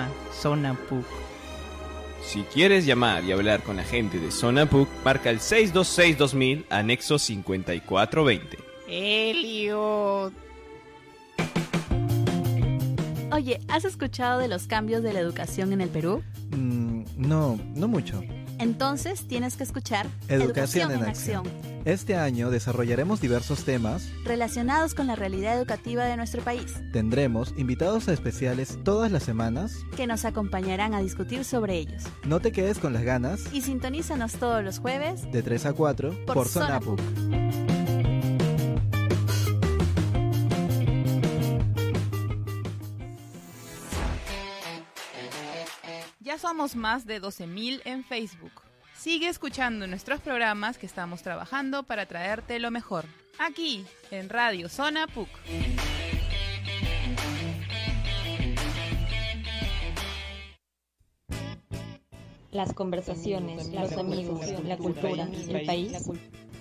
llama Zona PUC. Si quieres llamar y hablar con la gente de Zona PUC, marca el 626-2000, anexo 5420. Elliot. Oye, ¿has escuchado de los cambios de la educación en el Perú? Mm, no, no mucho. Entonces tienes que escuchar Educación, en, acción. Este año desarrollaremos diversos temas relacionados con la realidad educativa de nuestro país. Tendremos invitados especiales todas las semanas que nos acompañarán a discutir sobre ellos. No te quedes con las ganas y sintonízanos todos los jueves de 3 a 4 por, por Sonapuc. Ya somos más de 12.000 en Facebook. Sigue escuchando nuestros programas que estamos trabajando para traerte lo mejor. Aquí, en Radio Zona PUC. Las conversaciones, los amigos, la cultura, el país.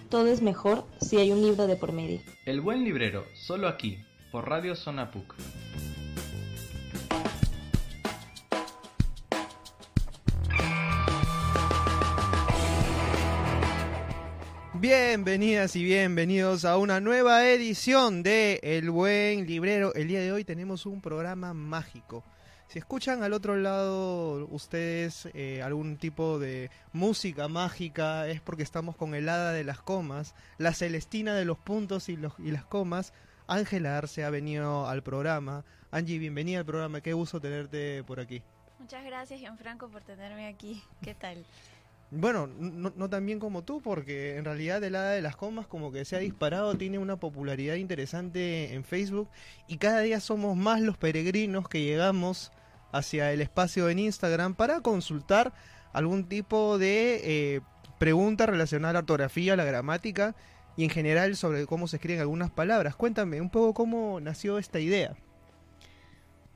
Todo es mejor si hay un libro de por medio. El buen librero, solo aquí, por Radio Zona PUC. Bienvenidas y bienvenidos a una nueva edición de El Buen Librero. El día de hoy tenemos un programa mágico. Si escuchan al otro lado ustedes eh, algún tipo de música mágica, es porque estamos con el hada de las comas, la Celestina de los puntos y, los, y las comas. Ángela Arce ha venido al programa. Angie, bienvenida al programa. Qué gusto tenerte por aquí. Muchas gracias, Gianfranco, por tenerme aquí. ¿Qué tal? Bueno, no, no, tan bien como tú, porque en realidad el hada de las comas como que se ha disparado, tiene una popularidad interesante en Facebook y cada día somos más los peregrinos que llegamos hacia el espacio en Instagram para consultar algún tipo de eh, pregunta relacionada a la ortografía, la gramática y en general sobre cómo se escriben algunas palabras. Cuéntame un poco cómo nació esta idea.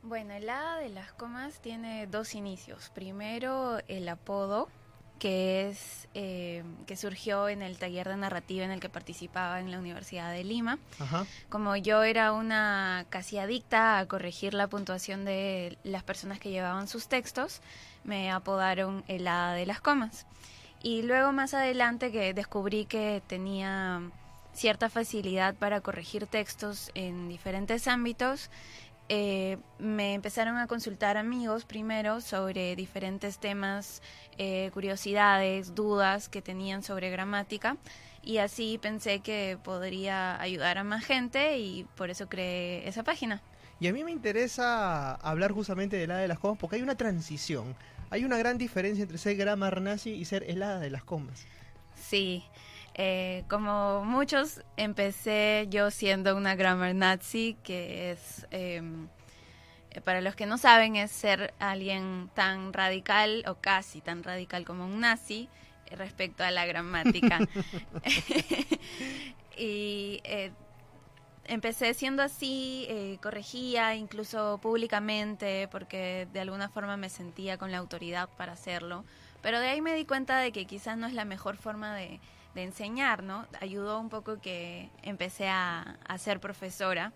Bueno, el hada de las comas tiene dos inicios. Primero, el apodo que es eh, que surgió en el taller de narrativa en el que participaba en la Universidad de Lima. Como yo era una casi adicta a corregir la puntuación de las personas que llevaban sus textos, me apodaron el hada de las comas. Y luego más adelante que descubrí que tenía cierta facilidad para corregir textos en diferentes ámbitos, eh, me empezaron a consultar amigos primero sobre diferentes temas, eh, curiosidades, dudas que tenían sobre gramática y así pensé que podría ayudar a más gente y por eso creé esa página. Y a mí me interesa hablar justamente de la de las comas porque hay una transición. Hay una gran diferencia entre ser grammar nazi y ser helada de las comas. Sí, eh, como muchos, empecé yo siendo una grammar nazi, que es, em, para los que no saben, es ser alguien tan radical o casi tan radical como un nazi respecto a la gramática. y eh, empecé siendo así, eh, corregía incluso públicamente porque de alguna forma me sentía con la autoridad para hacerlo. Pero de ahí me di cuenta de que quizás no es la mejor forma de de enseñar, ¿no? Ayudó un poco que empecé a, ser profesora,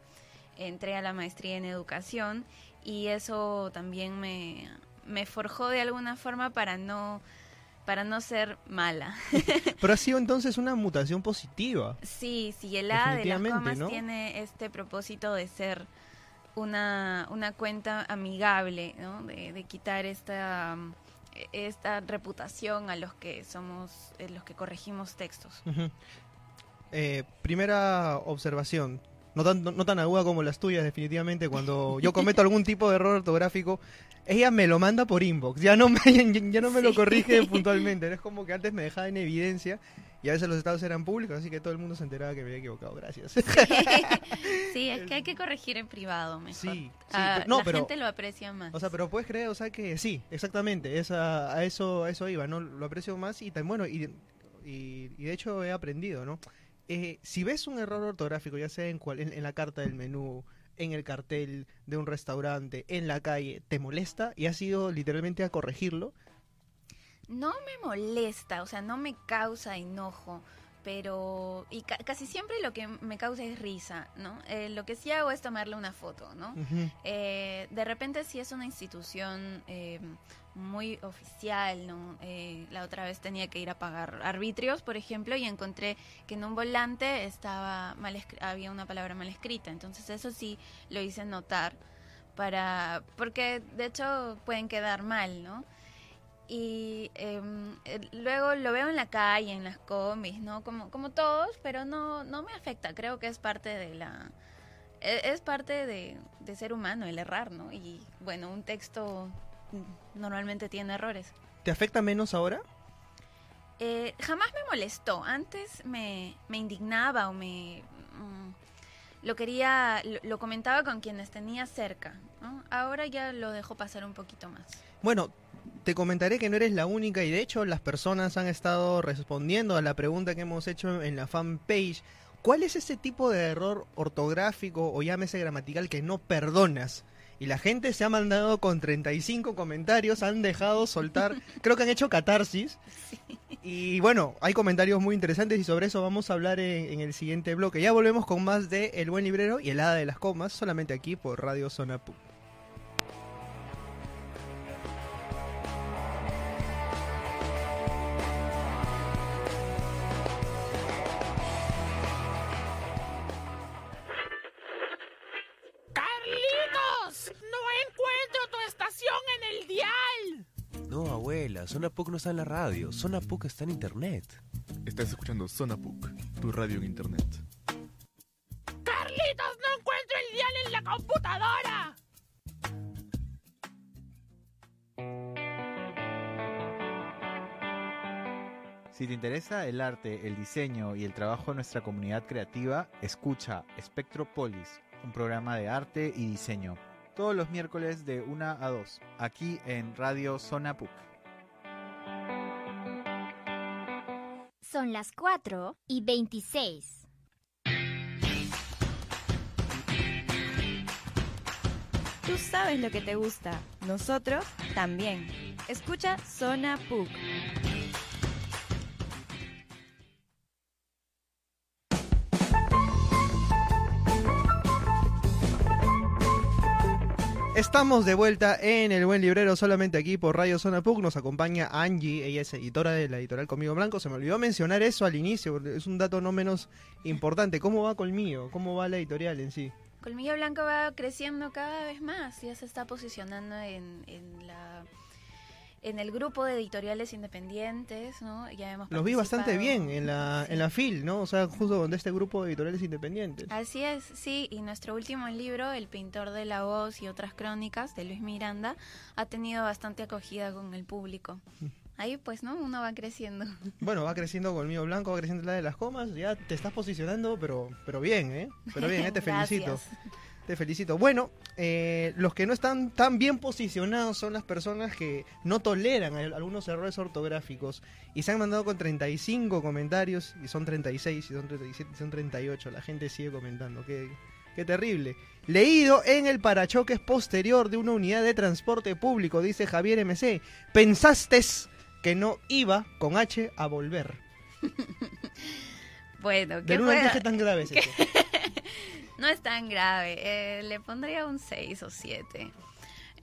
entré a la maestría en educación y eso también me, forjó de alguna forma para no para no ser mala. Pero ha sido entonces una mutación positiva. Sí, sí, el A de las comas tiene este propósito de ser una, una cuenta amigable, ¿no? de, de quitar esta esta reputación a los que somos, eh, los que corregimos textos. Eh, primera observación, no tan, no, tan aguda como las tuyas, definitivamente. Cuando yo cometo algún tipo de error ortográfico, ella me lo manda por inbox, ya no me, ya no me lo corrige puntualmente. Es como que antes me dejaba en evidencia y a veces los estados eran públicos, así que todo el mundo se enteraba que me había equivocado. Gracias. Sí, es que hay que corregir en privado mejor. Sí, ah, la gente lo aprecia más. O sea, pero puedes creer, o sea, que sí, exactamente, esa, a eso a eso iba, ¿no? Lo aprecio más y tan bueno, y, y, de hecho he aprendido, ¿no? Eh, si ves un error ortográfico, ya sea en, cual, en, la carta del menú, en el cartel de un restaurante, en la calle, te molesta y has ido literalmente a corregirlo, no me molesta, o sea, no me causa enojo, pero y casi siempre lo que me causa es risa, ¿no? Eh, lo que sí hago es tomarle una foto, ¿no? Eh, de repente si es una institución eh, muy oficial, ¿no? la otra vez tenía que ir a pagar arbitrios, por ejemplo, y encontré que en un volante estaba mal había una palabra mal escrita, entonces eso sí lo hice notar para porque de hecho pueden quedar mal, ¿no? Y em, luego lo veo en la calle, en las combis, ¿no? Como, como todos, pero no, no me afecta, creo que es parte de la... E, es, parte de, ser humano, el errar, ¿no? Y bueno, un texto normalmente tiene errores. ¿Te afecta menos ahora? Eh, jamás me molestó. Antes me, me indignaba o me... Mm, lo quería, lo, lo, comentaba con quienes tenía cerca. ¿no? Ahora ya lo dejo pasar un poquito más. Bueno, te comentaré que no eres la única y de hecho las personas han estado respondiendo a la pregunta que hemos hecho en la fanpage. ¿Cuál es ese tipo de error ortográfico o llámese gramatical que no perdonas? Y la gente se ha mandado con 35 comentarios, han dejado soltar, creo que han hecho catarsis. Y bueno, hay comentarios muy interesantes y sobre eso vamos a hablar en, el siguiente bloque. Ya volvemos con más de El Buen Librero y El Hada de las Comas, solamente aquí por Radio Zona Zona PUC no está en la radio, Zona PUC está en internet. Estás escuchando Zona PUC, tu radio en internet. ¡Carlitos, no encuentro el dial en la computadora! Si te interesa el arte, el diseño y el trabajo de nuestra comunidad creativa, escucha Spectropolis, un programa de arte y diseño, todos los miércoles de 1 a 2, aquí en Radio Zona PUC. Son las 4 y 26. Tú sabes lo que te gusta, nosotros también. Escucha Zona PUC. Estamos de vuelta en El Buen Librero, solamente aquí por Radio Zona PUC. Nos acompaña Angie, ella es editora de la editorial Conmigo Blanco. Se me olvidó mencionar eso al inicio, es un dato no menos importante. ¿Cómo va Colmillo? ¿Cómo va la editorial en sí? Colmillo Blanco va creciendo cada vez más, ya se está posicionando en, en la en el grupo de editoriales independientes, ¿no? Ya hemos Los vi bastante bien en la, en la FIL, ¿no? O sea, justo donde este grupo de editoriales independientes. Así es, sí, y nuestro último libro, El pintor de la voz y otras crónicas, de Luis Miranda, ha tenido bastante acogida con el público. Ahí pues, ¿no? Uno va creciendo. Bueno, va creciendo con el mío blanco, va creciendo la de las comas, ya te estás posicionando, pero, pero bien, ¿eh? Pero bien, ¿eh? te felicito. Te felicito. Bueno, eh, los que no están tan bien posicionados son las personas que no toleran algunos errores ortográficos y se han mandado con 35 comentarios y son 36 y son 37 y son 38. La gente sigue comentando. Qué, qué terrible. Leído en el parachoques posterior de una unidad de transporte público, dice Javier MC. Pensaste que no iba con H a volver. bueno, ¿qué De tan grave es? No es tan grave. Eh, le pondría un 6 o 7.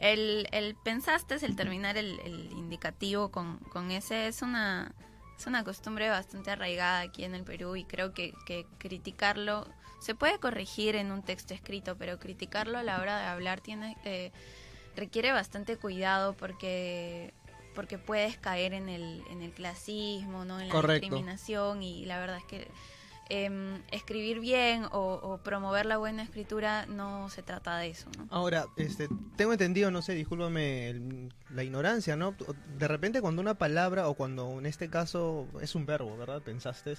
El, el pensaste, el terminar el, indicativo con, con, ese, es una, es una costumbre bastante arraigada aquí en el Perú y creo que, que criticarlo se puede corregir en un texto escrito, pero criticarlo a la hora de hablar tiene eh, requiere bastante cuidado porque porque puedes caer en el, en el clasismo, ¿no? en la discriminación y la verdad es que Em, escribir bien o, promover la buena escritura no se trata de eso. ¿no? Ahora, este, tengo entendido, no sé, discúlpame la ignorancia, ¿no? De repente cuando una palabra o cuando en este caso es un verbo, ¿verdad? Pensaste,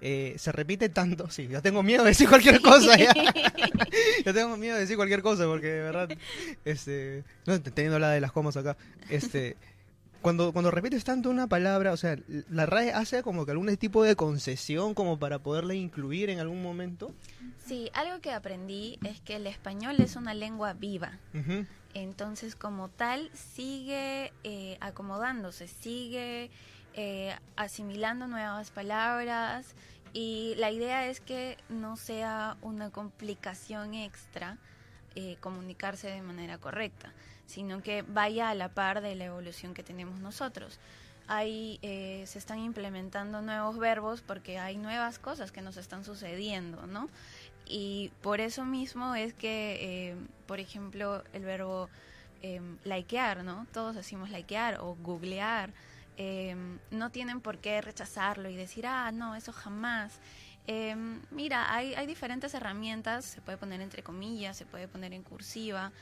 eh, se repite tanto, sí, yo tengo miedo de decir cualquier cosa ya. yo tengo miedo de decir cualquier cosa porque, de verdad, este, no, teniendo la de las comas acá, este cuando, cuando repites tanto una palabra, o sea, ¿la RAE hace como que algún tipo de concesión como para poderla incluir en algún momento? Sí, algo que aprendí es que el español es una lengua viva. Entonces, como tal, sigue eh, acomodándose, sigue eh, asimilando nuevas palabras Y la idea es que no sea una complicación extra eh, comunicarse de manera correcta, sino que vaya a la par de la evolución que tenemos nosotros. Ahí eh, se están implementando nuevos verbos porque hay nuevas cosas que nos están sucediendo, ¿no? Y por eso mismo es que, eh, por ejemplo, el verbo eh, likear, ¿no? Todos decimos likear o googlear. eh, no tienen por qué rechazarlo y decir, ah, no, eso jamás. Eh, mira, hay, hay diferentes herramientas, se puede poner entre comillas, se puede poner en cursiva,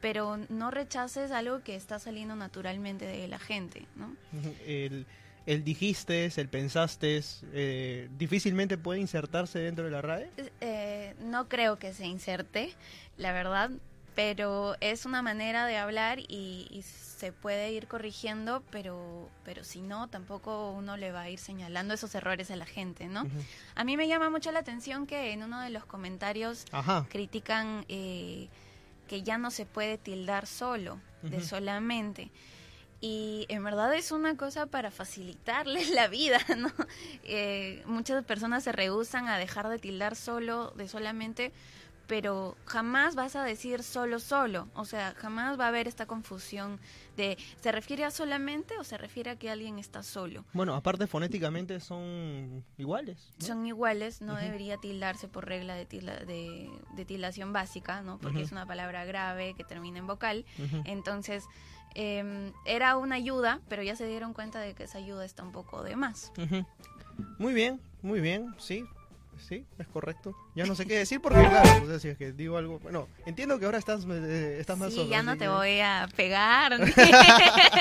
pero no rechaces algo que está saliendo naturalmente de la gente, ¿no? El, el dijiste, el pensaste, eh, difícilmente puede insertarse dentro de la RAE. Eh, no creo que se inserte, la verdad, pero es una manera de hablar y, y se puede ir corrigiendo, pero, pero si no, tampoco uno le va a ir señalando esos errores a la gente, ¿no? A mí me llama mucho la atención que en uno de los comentarios Ajá. critican eh, que ya no se puede tildar solo, de solamente. Y en verdad es una cosa para facilitarles la vida, ¿no? Eh, muchas personas se rehusan a dejar de tildar solo, de solamente, pero jamás vas a decir solo, solo. O sea, jamás va a haber esta confusión de ¿se refiere a solamente o se refiere a que alguien está solo? Bueno, aparte fonéticamente son iguales. ¿no? Son iguales, no debería tildarse por regla de, tilda- de, de tildación básica, ¿no? Porque es una palabra grave que termina en vocal. Entonces, eh, era una ayuda, pero ya se dieron cuenta de que esa ayuda está un poco de más. Muy bien, muy bien, sí. Sí, es correcto. Ya no sé qué decir porque, claro, o sea, si es que digo algo. Bueno, entiendo que ahora estás, eh, estás más Sí, solo, ya no te que- voy a pegar, ni,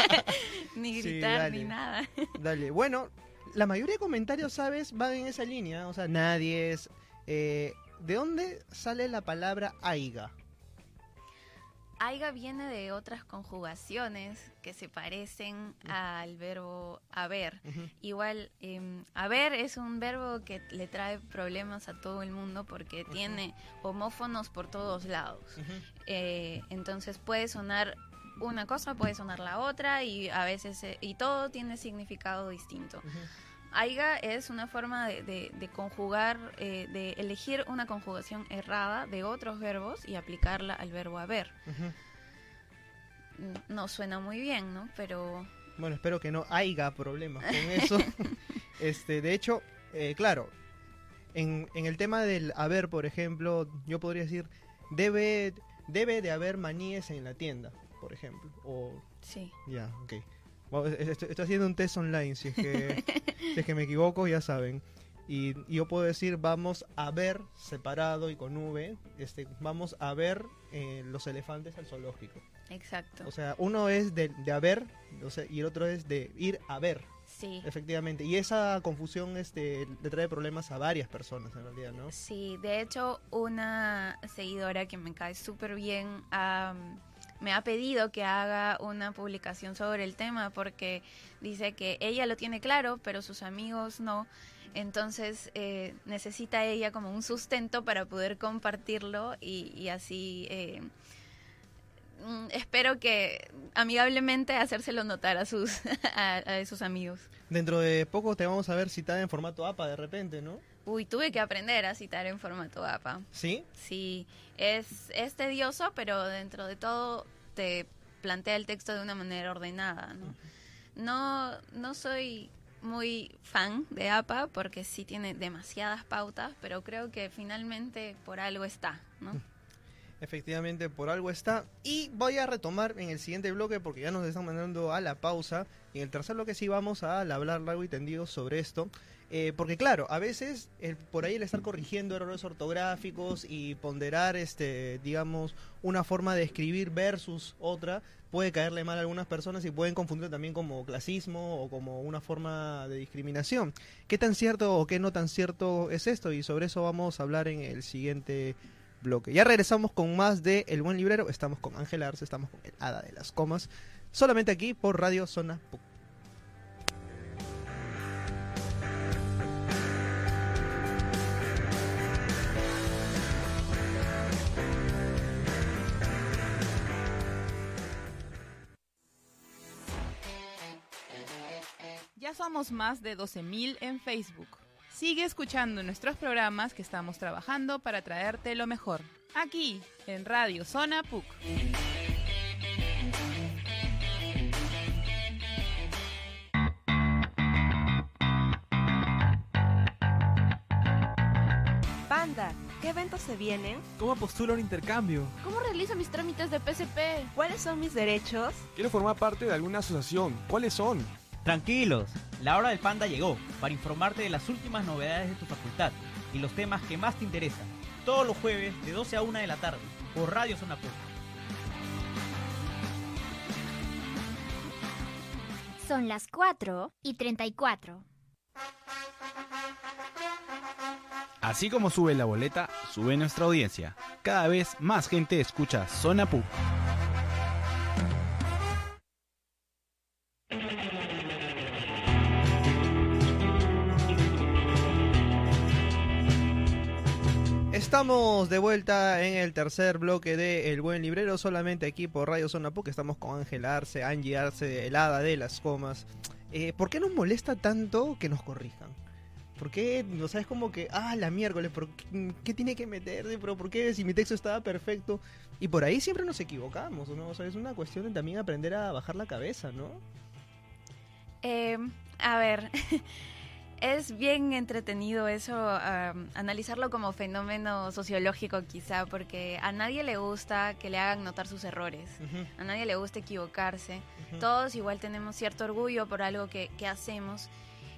ni Sí, gritar, ni nada. Dale, bueno, la mayoría de comentarios, ¿sabes? Van en esa línea. O sea, nadie es. eh, ¿De dónde sale la palabra aiga? Aiga viene de otras conjugaciones que se parecen al verbo haber. Igual, eh, haber es un verbo que le trae problemas a todo el mundo porque tiene homófonos por todos lados. Eh, entonces puede sonar una cosa, puede sonar la otra y a veces eh, y todo tiene significado distinto. Aiga es una forma de, de- de conjugar, eh, de elegir una conjugación errada de otros verbos y aplicarla al verbo haber. No suena muy bien, ¿no? Pero Bueno, espero que no haya problemas con eso. este, de hecho, eh, claro, en, en el tema del haber, por ejemplo, yo podría decir, debe, debe de haber maníes en la tienda, por ejemplo. O, sí. ya, ok. Estoy, estoy haciendo un test online, si es que, si es que me equivoco, ya saben. Y, y yo puedo decir, vamos a ver, separado y con V, este, vamos a ver eh, los elefantes al zoológico. Exacto. O sea, uno es de, de haber o sea, y el otro es de ir a ver. Sí. Efectivamente. Y esa confusión este, le trae problemas a varias personas en realidad, ¿no? Sí, de hecho, una seguidora que me cae súper bien am, me ha pedido que haga una publicación sobre el tema porque dice que ella lo tiene claro, pero sus amigos no. Entonces eh, necesita ella como un sustento para poder compartirlo y, así eh, espero que amigablemente hacérselo notar a sus, a, a sus amigos. Dentro de poco te vamos a ver citada en formato APA de repente, ¿no? Uy, tuve que aprender a citar en formato APA. ¿Sí? Sí, es, es tedioso, pero dentro de todo te plantea el texto de una manera ordenada, ¿no? No, no soy muy fan de APA porque sí tiene demasiadas pautas, pero creo que finalmente por algo está, ¿no? Efectivamente, por algo está. Y voy a retomar en el siguiente bloque porque ya nos están mandando a la pausa. Y en el tercer bloque sí vamos a hablar largo y tendido sobre esto. Eh, porque claro, a veces el- por ahí el estar corrigiendo errores ortográficos y ponderar, este, digamos, una forma de escribir versus otra, puede caerle mal a algunas personas y pueden confundir también como clasismo o como una forma de discriminación. ¿Qué tan cierto o qué no tan cierto es esto? Y sobre eso vamos a hablar en el siguiente. Ya regresamos con más de El Buen Librero. Estamos con Ángel Arce, estamos con el Hada de las Comas. Solamente aquí por Radio Zona PUC. Ya somos más de 12.000 en Facebook. Sigue escuchando nuestros programas que estamos trabajando para traerte lo mejor. Aquí, en Radio Zona PUC. Panda, ¿qué eventos se vienen? ¿Cómo postulo un intercambio? ¿Cómo realizo mis trámites de PSP? ¿Cuáles son mis derechos? Quiero formar parte de alguna asociación. ¿Cuáles son? Tranquilos, la hora del panda llegó para informarte de las últimas novedades de tu facultad y los temas que más te interesan. Todos los jueves de 12 a 1 de la tarde por Radio Zona. Son las 4 y 34. Así como sube la boleta, sube nuestra audiencia. Cada vez más gente escucha Zona. Estamos de vuelta en el tercer bloque de El Buen Librero, solamente aquí por Radio Zona PUC. Estamos con Ángel Arce, Angie Arce, el de las comas. Eh, ¿Por qué nos molesta tanto que nos corrijan? ¿Por qué? No sabes como que, ah, la miércoles, ¿por qué, tiene que meter? ¿Pero por qué? Si mi texto estaba perfecto. Y por ahí siempre nos equivocamos, ¿no? O sea, es una cuestión de también aprender a bajar la cabeza, ¿no? Eh, a ver, es bien entretenido eso, um, analizarlo como fenómeno sociológico quizá, porque a nadie le gusta que le hagan notar sus errores, a nadie le gusta equivocarse, todos igual tenemos cierto orgullo por algo que, que hacemos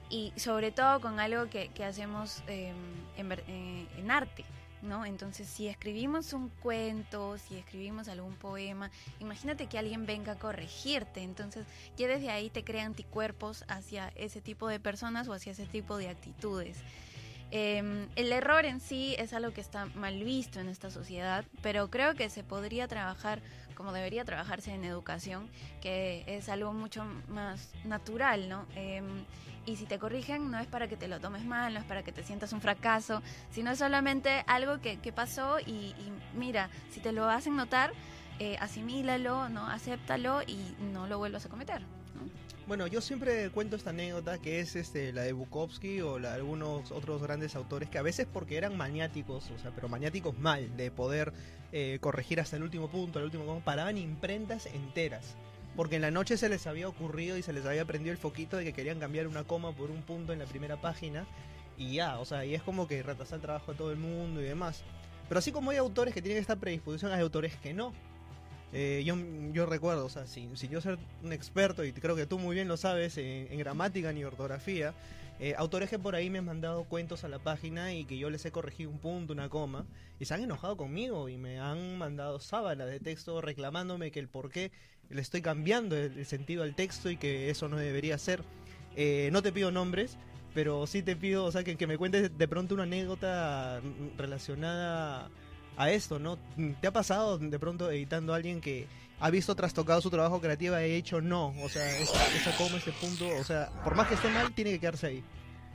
y sobre todo con algo que, que hacemos eh, en, eh, en arte. ¿No? Entonces, si escribimos un cuento, si escribimos algún poema, imagínate que alguien venga a corregirte. Entonces, ya desde ahí te crea anticuerpos hacia ese tipo de personas o hacia ese tipo de actitudes. Eh, el error en sí es algo que está mal visto en esta sociedad, pero creo que se podría trabajar como debería trabajarse en educación, que es algo mucho más natural, ¿no? Eh, y si te corrigen, no es para que te lo tomes mal, no es para que te sientas un fracaso, sino es solamente algo que, pasó y, y mira, si te lo hacen notar, eh, asimílalo, ¿no? Acéptalo y no lo vuelvas a cometer. Bueno, yo siempre cuento esta anécdota que es este la de Bukowski o la de algunos otros grandes autores que a veces porque eran maniáticos, o sea, pero maniáticos mal, de poder eh, corregir hasta el último punto, el último coma, paraban imprentas enteras. Porque en la noche se les había ocurrido y se les había prendido el foquito de que querían cambiar una coma por un punto en la primera página y ya, o sea, y es como que retrasar el trabajo de todo el mundo y demás. Pero así como hay autores que tienen esta predisposición, hay autores que no. Eh, yo, yo recuerdo, o sea, sin, sin yo ser un experto, y creo que tú muy bien lo sabes, en, gramática ni ortografía, eh, autores que por ahí me han mandado cuentos a la página y que yo les he corregido un punto, una coma, y se han enojado conmigo y me han mandado sábanas de texto reclamándome que el por qué le estoy cambiando el, sentido al texto y que eso no debería ser. Eh, no te pido nombres, pero sí te pido, o sea, que, que me cuentes de pronto una anécdota relacionada a esto, ¿no? ¿Te ha pasado de pronto editando a alguien que ha visto trastocado su trabajo creativo y ha dicho no? O sea, esa, esa coma, ese punto, o sea, por más que esté mal, tiene que quedarse ahí.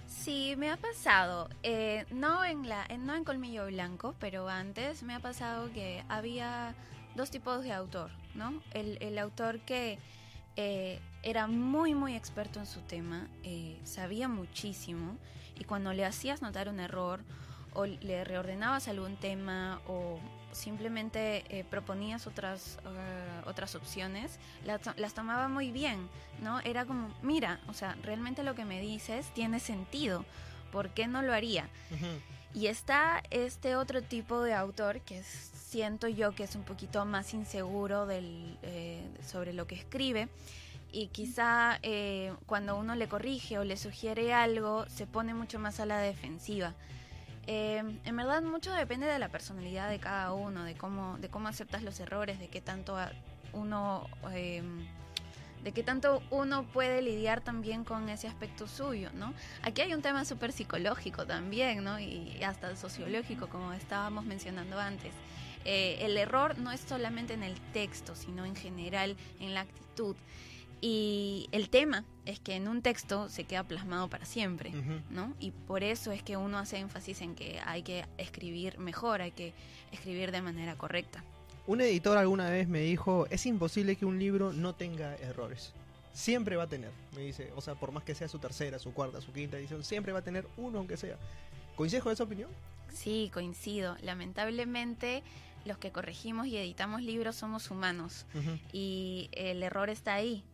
Sí, me ha pasado. Eh, no, en la, no en Colmillo Blanco, pero antes me ha pasado que había dos tipos de autor, ¿no? El, el autor que eh, era muy, muy experto en su tema, eh, sabía muchísimo, y cuando le hacías notar un error, o le reordenabas algún tema, o simplemente eh, proponías otras, eh, otras opciones, la to- las tomaba muy bien, ¿no? Era como, mira, o sea, realmente lo que me dices tiene sentido, ¿por qué no lo haría? Y está este otro tipo de autor que es- siento yo que es un poquito más inseguro del, eh, sobre lo que escribe y quizá eh, cuando uno le corrige o le sugiere algo se pone mucho más a la defensiva. Eh, en verdad mucho depende de la personalidad de cada uno, de cómo, de cómo aceptas los errores, de qué tanto uno... eh, de qué tanto uno puede lidiar también con ese aspecto suyo, ¿no? Aquí hay un tema súper psicológico también, ¿no? Y hasta sociológico, como estábamos mencionando antes. Eh, el error no es solamente en el texto, sino en general en la actitud. Y el tema es que en un texto se queda plasmado para siempre, ¿no? Y por eso es que uno hace énfasis en que hay que escribir mejor, hay que escribir de manera correcta. Un editor alguna vez me dijo, es imposible que un libro no tenga errores. siempre va a tener, me dice. O sea, por más que sea su tercera, su cuarta, su quinta edición, siempre va a tener uno aunque sea. ¿Coincides con esa opinión? Sí, coincido. Lamentablemente, los que corregimos y editamos libros somos humanos y el error está ahí.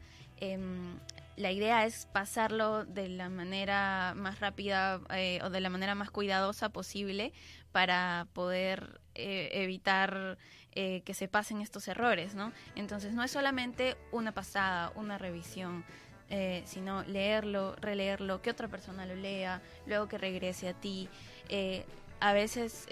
Em, la idea es pasarlo de la manera más rápida eh, o de la manera más cuidadosa posible para poder eh, evitar eh, que se pasen estos errores, ¿no? Entonces no es solamente una pasada, una revisión, eh, sino leerlo, releerlo, que otra persona lo lea, luego que regrese a ti. Eh, a veces,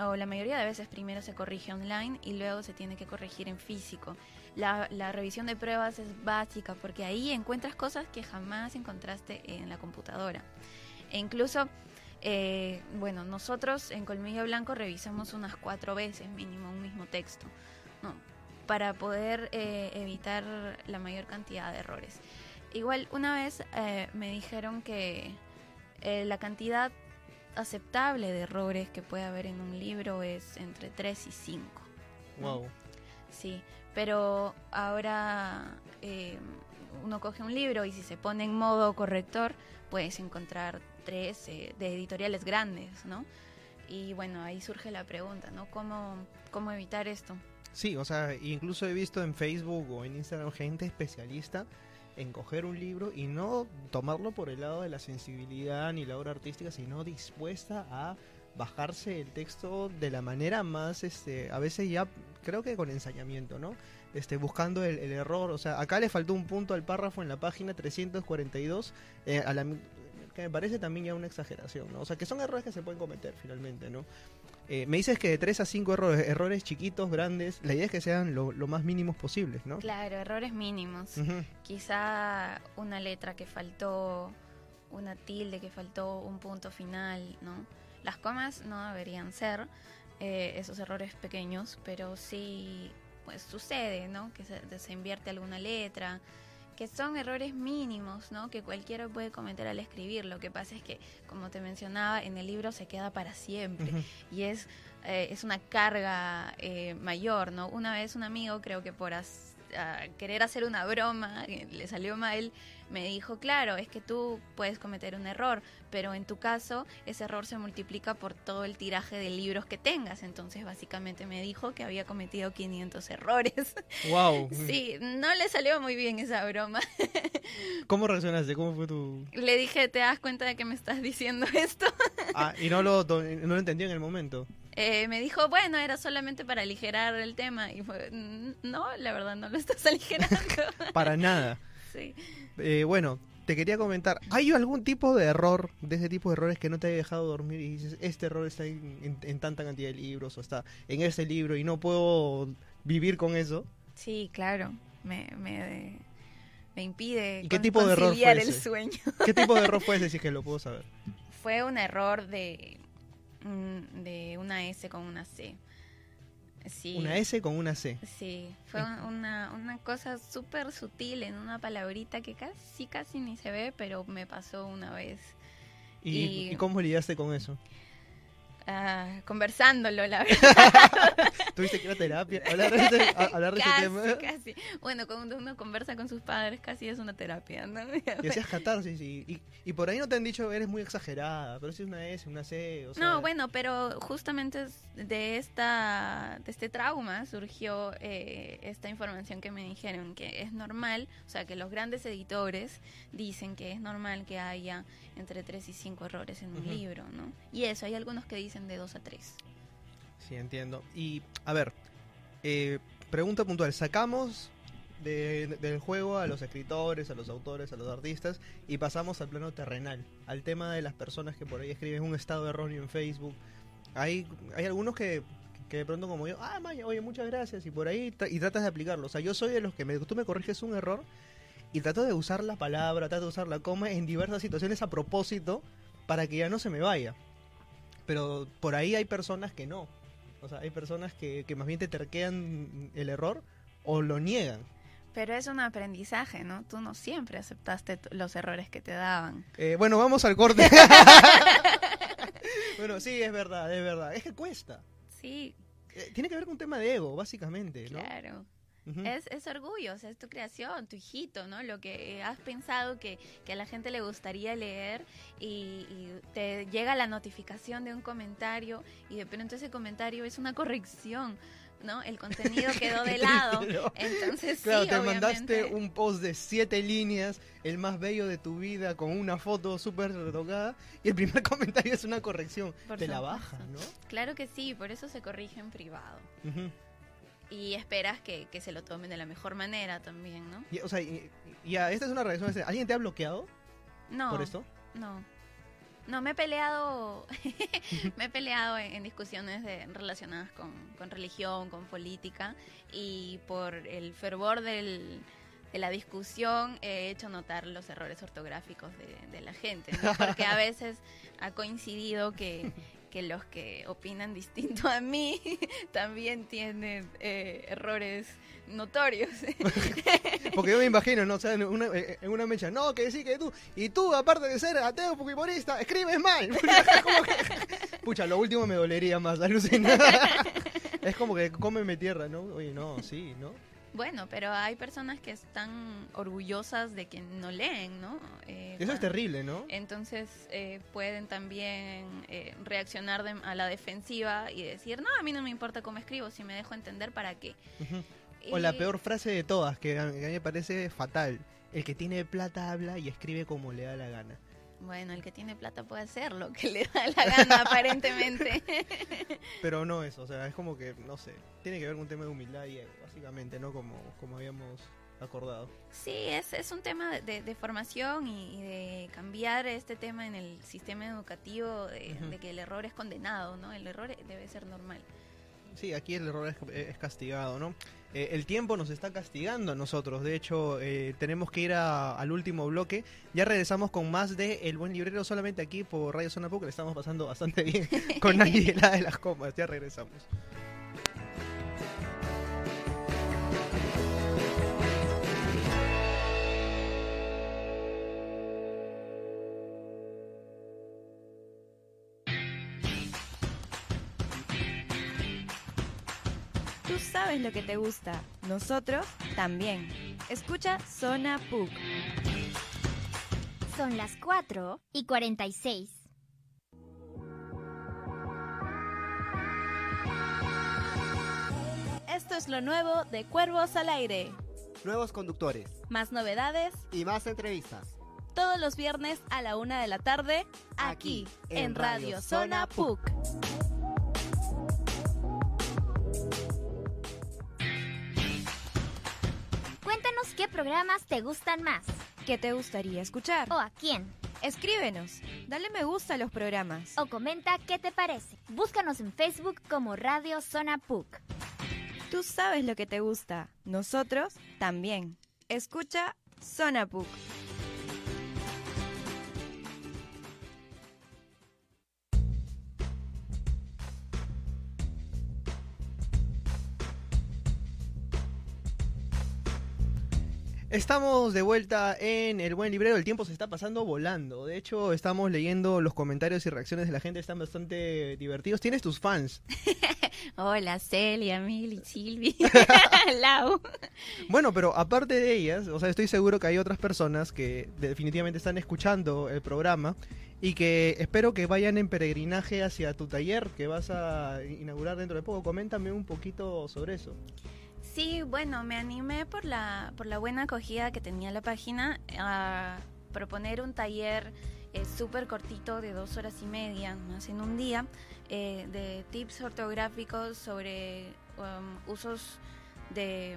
o la mayoría de veces, primero se corrige online y luego se tiene que corregir en físico. La, revisión de pruebas es básica porque ahí encuentras cosas que jamás encontraste en la computadora. E incluso, eh, bueno, nosotros en Colmillo Blanco revisamos unas cuatro veces mínimo un mismo texto, ¿no? para poder eh, evitar la mayor cantidad de errores. Igual, una vez eh, me dijeron que la cantidad aceptable de errores que puede haber en un libro es entre 3 y 5. Wow. Sí, pero ahora eh, uno coge un libro y si se pone en modo corrector, puedes encontrar tres eh, de editoriales grandes, ¿no? Y bueno, ahí surge la pregunta, ¿no? ¿Cómo, cómo evitar esto? Sí, o sea, incluso he visto en Facebook o en Instagram gente especialista en coger un libro y no tomarlo por el lado de la sensibilidad ni la obra artística, sino dispuesta a bajarse el texto de la manera más, este, a veces ya creo que con ensayamiento, ¿no? Este, buscando el, el error, o sea, acá le faltó un punto al párrafo en la página 342, eh, a la, que me parece también ya una exageración, ¿no? O sea, que son errores que se pueden cometer finalmente, ¿no? Eh, me dices que de 3 a 5 errores, errores chiquitos, grandes, la idea es que sean lo, lo más mínimos posibles, ¿no? Claro, errores mínimos. Ujú. Quizá una letra que faltó, una tilde que faltó, un punto final, ¿no? Las comas no deberían ser eh, esos errores pequeños, pero sí, pues sucede, ¿no? Que se, se invierte alguna letra, que son errores mínimos, ¿no? Que cualquiera puede cometer al escribir. Lo que pasa es que, como te mencionaba, en el libro se queda para siempre y es, eh, es una carga eh, mayor, ¿no? Una vez un amigo, creo que por as- a querer hacer una broma, le salió mal, me dijo, claro, es que tú puedes cometer un error, pero en tu caso ese error se multiplica por todo el tiraje de libros que tengas. Entonces básicamente me dijo que había cometido 500 errores. Wow. Sí, no le salió muy bien esa broma. ¿Cómo reaccionaste? ¿Cómo fue tu...? Le dije, ¿te das cuenta de que me estás diciendo esto? Ah, y no lo, no lo entendió en el momento. Eh, me dijo, bueno, era solamente para aligerar el tema. Y fue, "Mm, no, la verdad no lo estás aligerando. Para nada. sí. Eh, bueno, te quería comentar, ¿hay algún tipo de error, de ese tipo de errores que no te haya dejado dormir y dices, este error está en, en- en tanta cantidad de libros o está en este libro y no puedo vivir con eso? Sí, claro. Me, me, me impide ¿Y qué tipo de error fue el sueño. ¿Qué tipo de error fue ese, si es que lo puedo saber? Fue un error de, de una S con una C. Sí. Una S con una C. Sí, fue un- una, una cosa súper sutil en una palabrita que casi, casi ni se ve, pero me pasó una vez. ¿Y, Y- y cómo lidiaste con eso? Ah, conversándolo, la verdad. ¿Tuviste que ir a terapia? ¿Hablar de ese, a- hablar de ese tema? casi. Bueno, cuando uno conversa con sus padres, casi es una terapia, ¿no? Y hacías catarsis y, y, y por ahí no te han dicho eres muy exagerada, pero si es una S, una C, o sea... No, bueno, pero justamente de esta de este trauma surgió eh, esta información que me dijeron que es normal, o sea, que los grandes editores dicen que es normal que haya entre 3 y 5 errores en un libro, ¿no? Y eso, hay algunos que dicen de 2 a 3. Sí, entiendo. Y, a ver, eh, pregunta puntual. Sacamos de- del juego a los escritores, a los autores, a los artistas y pasamos al plano terrenal, al tema de las personas que por ahí escriben un estado erróneo en Facebook. Hay, hay algunos que, que de pronto como yo, ah, Maya, oye, muchas gracias, y por ahí y tratas de aplicarlo. O sea, yo soy de los que tú me corriges un error y trato de usar la palabra, trato de usar la coma en diversas situaciones a propósito para que ya no se me vaya. Pero por ahí hay personas que no. O sea, hay personas que, que más bien te terquean el error o lo niegan. Pero es un aprendizaje, ¿no? Tú no siempre aceptaste los errores que te daban. Eh, bueno, vamos al corte. bueno, sí, es verdad, es verdad. Es que cuesta. Sí, Eh, tiene que ver con un tema de ego, básicamente, ¿no? claro. Es, es orgullo, o sea, es tu creación, tu hijito, ¿no? Lo que has pensado que, que a la gente le gustaría leer y, y te llega la notificación de un comentario y de pronto ese comentario es una corrección. ¿no? El contenido quedó de lado. Entonces, claro, sí, te obviamente. mandaste un post de siete líneas, el más bello de tu vida, con una foto súper retocada, y el primer comentario es una corrección. Por te la baja, ¿no? Claro que sí, por eso se corrige en privado. Y esperas que, que se lo tomen de la mejor manera también, ¿no? Y, o sea, y- esta es una reacción. ¿Alguien te ha bloqueado No. por esto? No. No, me he peleado, me he peleado en, en discusiones de- relacionadas con, con religión, con política, y por el fervor del, de la discusión he hecho notar los errores ortográficos de, de la gente, ¿no? porque a veces ha coincidido que, que los que opinan distinto a mí también tienen eh, errores notorios. Porque yo me imagino, ¿no? O sea, en una, eh, en una mecha, no, que sí, que tú. Y tú, aparte de ser ateo fujimorista, escribes mal. Que- pucha, lo último me dolería más, alucina. es como que cómeme tierra, ¿no? Oye, no, sí, ¿no? Bueno, pero hay personas que están orgullosas de que no leen, ¿no? Eh, Eso es terrible, ¿no? Entonces eh, pueden también eh, reaccionar de- a la defensiva y decir, no, a mí no me importa cómo escribo, si me dejo entender, ¿para qué? O la peor frase de todas, que a mí me parece fatal. El que tiene plata habla y escribe como le da la gana. Bueno, el que tiene plata puede hacer lo que le da la gana, aparentemente. Pero no eso, o sea, es como que, no sé, tiene que ver con un tema de humildad y ego, básicamente, ¿no? Como, como habíamos acordado. Sí, es, es un tema de, de- de formación y, y de cambiar este tema en el sistema educativo, de, de que el error es condenado, ¿no? El error debe ser normal. Sí, aquí el error es, es castigado, ¿no? Eh, el tiempo nos está castigando a nosotros. De hecho, eh, tenemos que ir a- al último bloque. Ya regresamos con más de El Buen Librero solamente aquí por Radio Zona Puc. Le estamos pasando bastante bien con Ángela de las Comas. Ya regresamos. Tú sabes lo que te gusta, nosotros también. Escucha Zona PUC. Son las 4 y 46. Esto es lo nuevo de Cuervos al Aire. Nuevos conductores Más novedades y más entrevistas. todos los viernes a la una de la tarde aquí, en Radio Zona PUC. Programas te gustan más. ¿Qué te gustaría escuchar? ¿O a quién? Escríbenos, dale me gusta a los programas. O comenta qué te parece. Búscanos en Facebook como Radio Zona PUC. Tú sabes lo que te gusta, nosotros también. Escucha Zona PUC. Estamos de vuelta en El Buen Librero. El tiempo se está pasando volando. De hecho, estamos leyendo los comentarios y reacciones de la gente. Están bastante divertidos. Tienes tus fans. Hola, Celia, Mili, Silvi, Lau. Bueno, pero aparte de ellas, o sea, estoy seguro que hay otras personas que definitivamente están escuchando el programa y que espero que vayan en peregrinaje hacia tu taller que vas a inaugurar dentro de poco. Coméntame un poquito sobre eso. Sí, bueno, me animé por la, por la buena acogida que tenía la página a proponer un taller eh, súper cortito de dos horas y media, más en un día, eh, de tips ortográficos sobre um, usos de,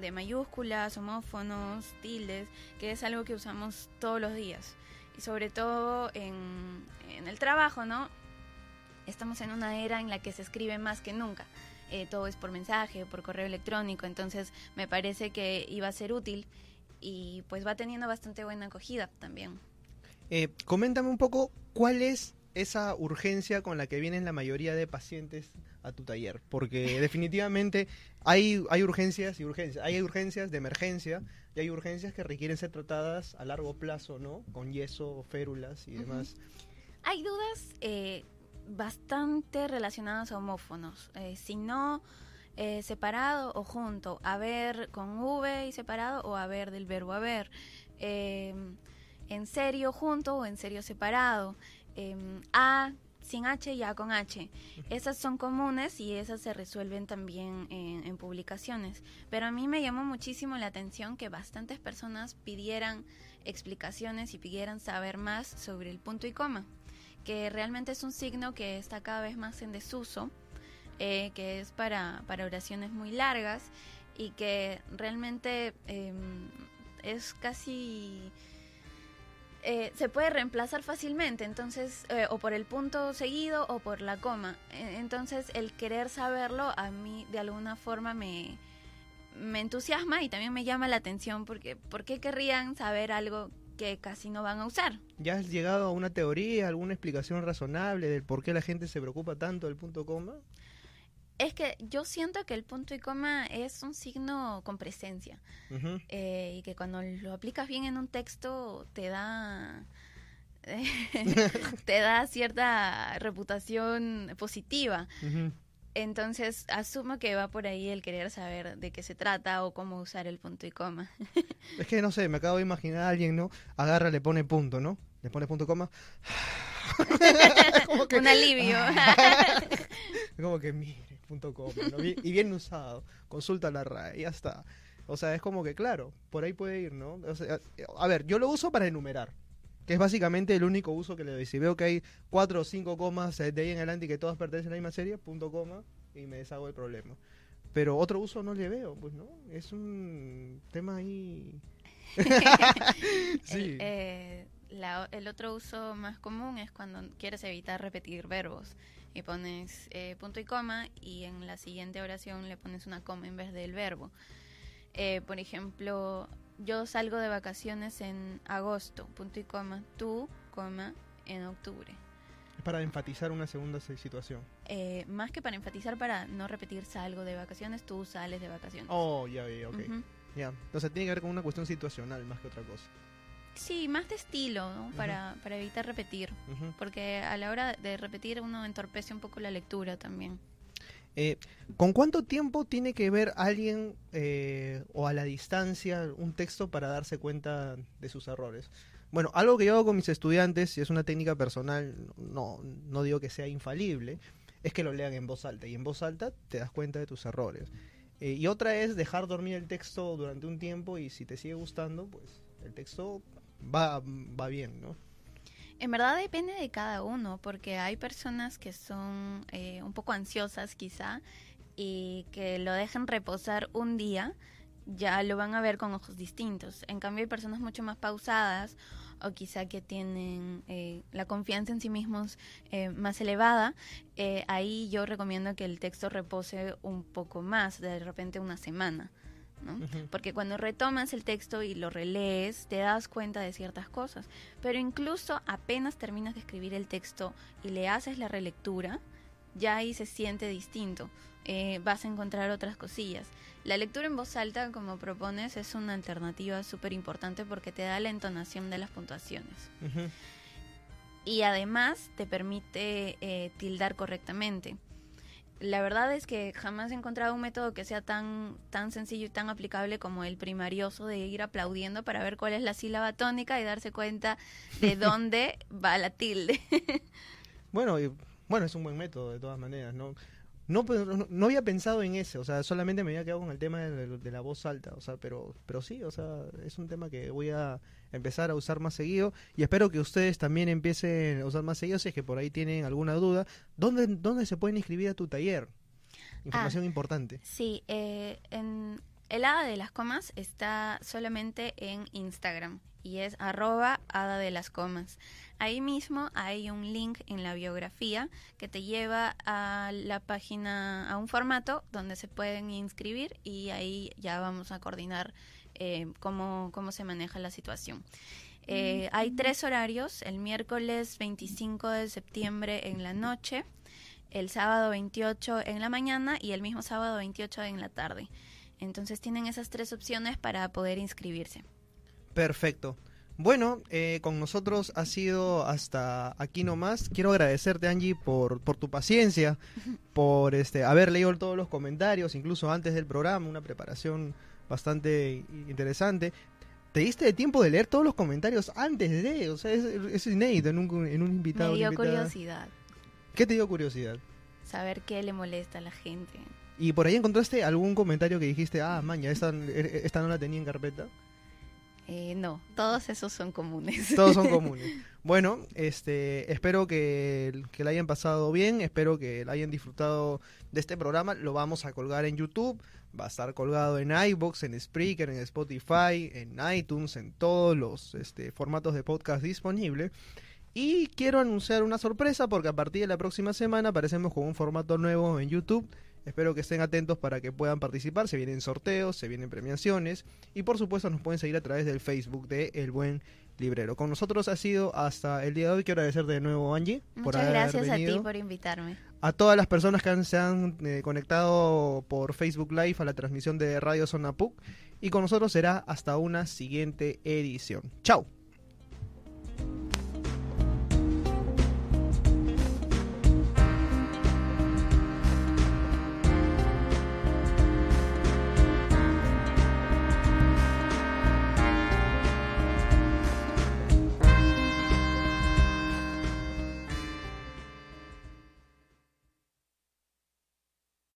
de mayúsculas, homófonos, tildes, que es algo que usamos todos los días. Y sobre todo en, en el trabajo, ¿no? Estamos en una era en la que se escribe más que nunca eh, todo es por mensaje, por correo electrónico, entonces me parece que iba a ser útil y pues va teniendo bastante buena acogida también. Eh, coméntame un poco cuál es esa urgencia con la que vienen la mayoría de pacientes a tu taller, porque definitivamente hay, hay urgencias y urgencias. Hay urgencias de emergencia y hay urgencias que requieren ser tratadas a largo plazo, ¿no? Con yeso, férulas y demás. Hay dudas eh, bastante relacionadas a homófonos. Eh, si no eh, separado o junto, haber con V y separado o haber del verbo haber, eh, en serio junto o en serio separado, eh, A sin H y A con H. Esas son comunes y esas se resuelven también en, en publicaciones. Pero a mí me llamó muchísimo la atención que bastantes personas pidieran explicaciones y pidieran saber más sobre el punto y coma, que realmente es un signo que está cada vez más en desuso, eh, que es para, para oraciones muy largas y que realmente eh, es casi... Eh, se puede reemplazar fácilmente, entonces, eh, o por el punto seguido o por la coma. Eh, Entonces, el querer saberlo a mí de alguna forma me, me entusiasma y también me llama la atención porque ¿por qué querrían saber algo que casi no van a usar? ¿Ya has llegado a una teoría, alguna explicación razonable del por qué la gente se preocupa tanto del punto coma? Es que yo siento que el punto y coma es un signo con presencia eh, y que cuando lo aplicas bien en un texto te da te da cierta reputación positiva. Ujú. Entonces asumo que va por ahí el querer saber de qué se trata o cómo usar el punto y coma. Es que no sé, me acabo de imaginar a alguien, ¿no? Agarra, le pone punto, ¿no? Le pone punto coma. Como que- Un alivio. como que mire, punto coma, ¿no? Bien- y bien usado. Consulta la RAE, ya está. O sea, es como que claro, por ahí puede ir, ¿no? O sea, a ver, yo lo uso para enumerar. Que es básicamente el único uso que le doy. Si veo que hay cuatro o cinco comas de ahí en adelante y que todas pertenecen a la misma serie, punto coma, y me deshago del problema. Pero otro uso no le veo, pues, ¿no? Es un tema ahí... sí. el, eh, la- el otro uso más común es cuando quieres evitar repetir verbos y pones eh, punto y coma y en la siguiente oración le pones una coma en vez del verbo. Eh, por ejemplo, yo salgo de vacaciones en agosto, punto y coma, tú, coma, en octubre. Es para enfatizar una segunda se- situación. Eh, más que para enfatizar, para no repetir salgo de vacaciones, tú sales de vacaciones. Oh, ya vi, ok. Ujú. Ya. Entonces tiene que ver con una cuestión situacional más que otra cosa. Sí, más de estilo, ¿no? para, para evitar repetir. Ujú. Porque a la hora de repetir uno entorpece un poco la lectura también. Eh, ¿Con cuánto tiempo tiene que ver alguien eh, o a la distancia un texto para darse cuenta de sus errores? Bueno, algo que yo hago con mis estudiantes, y es una técnica personal, no, no digo que sea infalible, es que lo lean en voz alta. Y en voz alta te das cuenta de tus errores. Eh, y otra es dejar dormir el texto durante un tiempo y si te sigue gustando, pues el texto va, va bien, ¿no? En verdad depende de cada uno, porque hay personas que son eh, un poco ansiosas quizá y que lo dejan reposar un día, ya lo van a ver con ojos distintos. En cambio hay personas mucho más pausadas o quizá que tienen eh, la confianza en sí mismos eh, más elevada, eh, ahí yo recomiendo que el texto repose un poco más, de repente una semana. ¿No? Porque cuando retomas el texto y lo relees, te das cuenta de ciertas cosas. Pero incluso apenas terminas de escribir el texto y le haces la relectura, ya ahí se siente distinto. Eh, vas a encontrar otras cosillas. La lectura en voz alta, como propones, es una alternativa súper importante porque te da la entonación de las puntuaciones. Y además te permite eh, tildar correctamente. La verdad es que jamás he encontrado un método que sea tan, tan sencillo y tan aplicable como el primarioso de ir aplaudiendo para ver cuál es la sílaba tónica y darse cuenta de dónde va la tilde. Bueno, y- bueno, es un buen método de todas maneras, ¿no? No, pero no, no había pensado en ese, o sea, solamente me había quedado con el tema de, de la voz alta, o sea, pero, pero sí, o sea, es un tema que voy a empezar a usar más seguido y espero que ustedes también empiecen a usar más seguido si es que por ahí tienen alguna duda. ¿Dónde, dónde se pueden inscribir a tu taller? Información Ah. importante. Sí, eh, en el hada de las comas está solamente en Instagram y es arroba hada de las comas. Ahí mismo hay un link en la biografía que te lleva a la página, a un formato donde se pueden inscribir y ahí ya vamos a coordinar eh, cómo, cómo se maneja la situación. Eh, hay tres horarios, el miércoles 25 de septiembre en la noche, el sábado 28 en la mañana y el mismo sábado 28 en la tarde. Entonces tienen esas tres opciones para poder inscribirse. Perfecto. Bueno, eh, con nosotros ha sido hasta aquí nomás. Quiero agradecerte, Angie, por, por tu paciencia, por este haber leído todos los comentarios, incluso antes del programa, una preparación bastante interesante. Te diste de tiempo de leer todos los comentarios antes de, o sea, es, es inédito en un, en un invitado. Me dio invitada. curiosidad ¿Qué te dio curiosidad? saber qué le molesta a la gente. Y por ahí encontraste algún comentario que dijiste, ah, maña, esta, esta no la tenía en carpeta. Eh, no, todos esos son comunes. Todos son comunes. Bueno, este, espero que, que la hayan pasado bien, espero que la hayan disfrutado de este programa. Lo vamos a colgar en YouTube, va a estar colgado en iBox, en Spreaker, en Spotify, en iTunes, en todos los este, formatos de podcast disponibles. Y quiero anunciar una sorpresa porque a partir de la próxima semana aparecemos con un formato nuevo en YouTube. Espero que estén atentos para que puedan participar. Se vienen sorteos, se vienen premiaciones y por supuesto nos pueden seguir a través del Facebook de El Buen Librero. Con nosotros ha sido hasta el día de hoy. Quiero agradecerte de nuevo, Angie, por Muchas haber gracias a ti por invitarme. A todas las personas que han- se han eh, conectado por Facebook Live a la transmisión de Radio Zona PUC. Y con nosotros será hasta una siguiente edición. Chao.